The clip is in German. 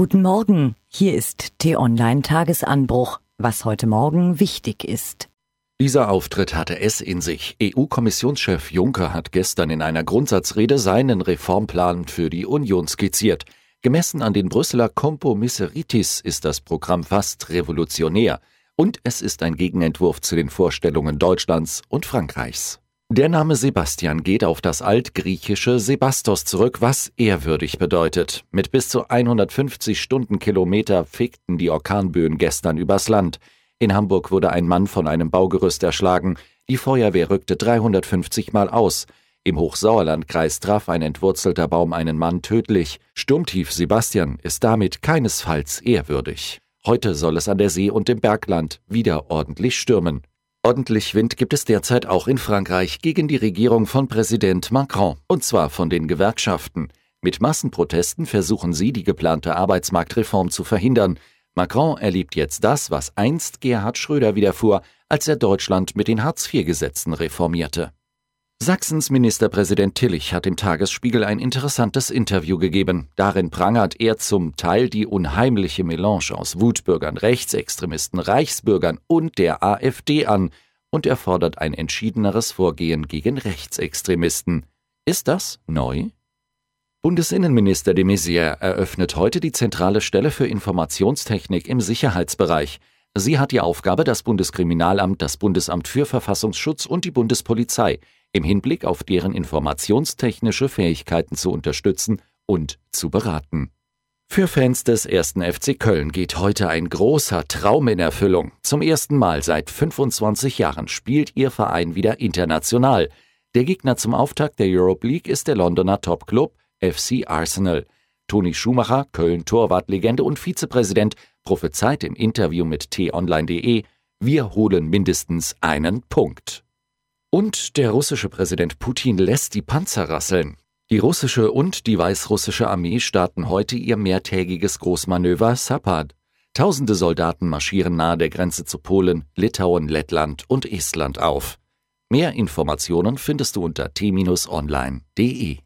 Guten Morgen, hier ist T-Online Tagesanbruch, was heute Morgen wichtig ist. Dieser Auftritt hatte es in sich. EU-Kommissionschef Juncker hat gestern in einer Grundsatzrede seinen Reformplan für die Union skizziert. Gemessen an den Brüsseler Compomisseritis ist das Programm fast revolutionär. Und es ist ein Gegenentwurf zu den Vorstellungen Deutschlands und Frankreichs. Der Name Sebastian geht auf das altgriechische Sebastos zurück, was ehrwürdig bedeutet. Mit bis zu 150 Stundenkilometer fickten die Orkanböen gestern übers Land. In Hamburg wurde ein Mann von einem Baugerüst erschlagen. Die Feuerwehr rückte 350 Mal aus. Im Hochsauerlandkreis traf ein entwurzelter Baum einen Mann tödlich. Sturmtief Sebastian ist damit keinesfalls ehrwürdig. Heute soll es an der See und im Bergland wieder ordentlich stürmen. Ordentlich Wind gibt es derzeit auch in Frankreich gegen die Regierung von Präsident Macron, und zwar von den Gewerkschaften. Mit Massenprotesten versuchen sie, die geplante Arbeitsmarktreform zu verhindern. Macron erlebt jetzt das, was einst Gerhard Schröder widerfuhr, als er Deutschland mit den Hartz-IV-Gesetzen reformierte. Sachsens Ministerpräsident Tillich hat im Tagesspiegel ein interessantes Interview gegeben. Darin prangert er zum Teil die unheimliche Melange aus Wutbürgern, Rechtsextremisten, Reichsbürgern und der AfD an und er fordert ein entschiedeneres Vorgehen gegen Rechtsextremisten. Ist das neu? Bundesinnenminister de Maizière eröffnet heute die zentrale Stelle für Informationstechnik im Sicherheitsbereich. Sie hat die Aufgabe, das Bundeskriminalamt, das Bundesamt für Verfassungsschutz und die Bundespolizei im Hinblick auf deren informationstechnische Fähigkeiten zu unterstützen und zu beraten. Für Fans des ersten FC Köln geht heute ein großer Traum in Erfüllung. Zum ersten Mal seit 25 Jahren spielt ihr Verein wieder international. Der Gegner zum Auftakt der Europe League ist der Londoner Topclub FC Arsenal. Toni Schumacher, Köln-Torwartlegende und Vizepräsident, prophezeit im Interview mit t-online.de, wir holen mindestens einen Punkt. Und der russische Präsident Putin lässt die Panzer rasseln. Die russische und die weißrussische Armee starten heute ihr mehrtägiges Großmanöver Sapad. Tausende Soldaten marschieren nahe der Grenze zu Polen, Litauen, Lettland und Estland auf. Mehr Informationen findest du unter t-online.de.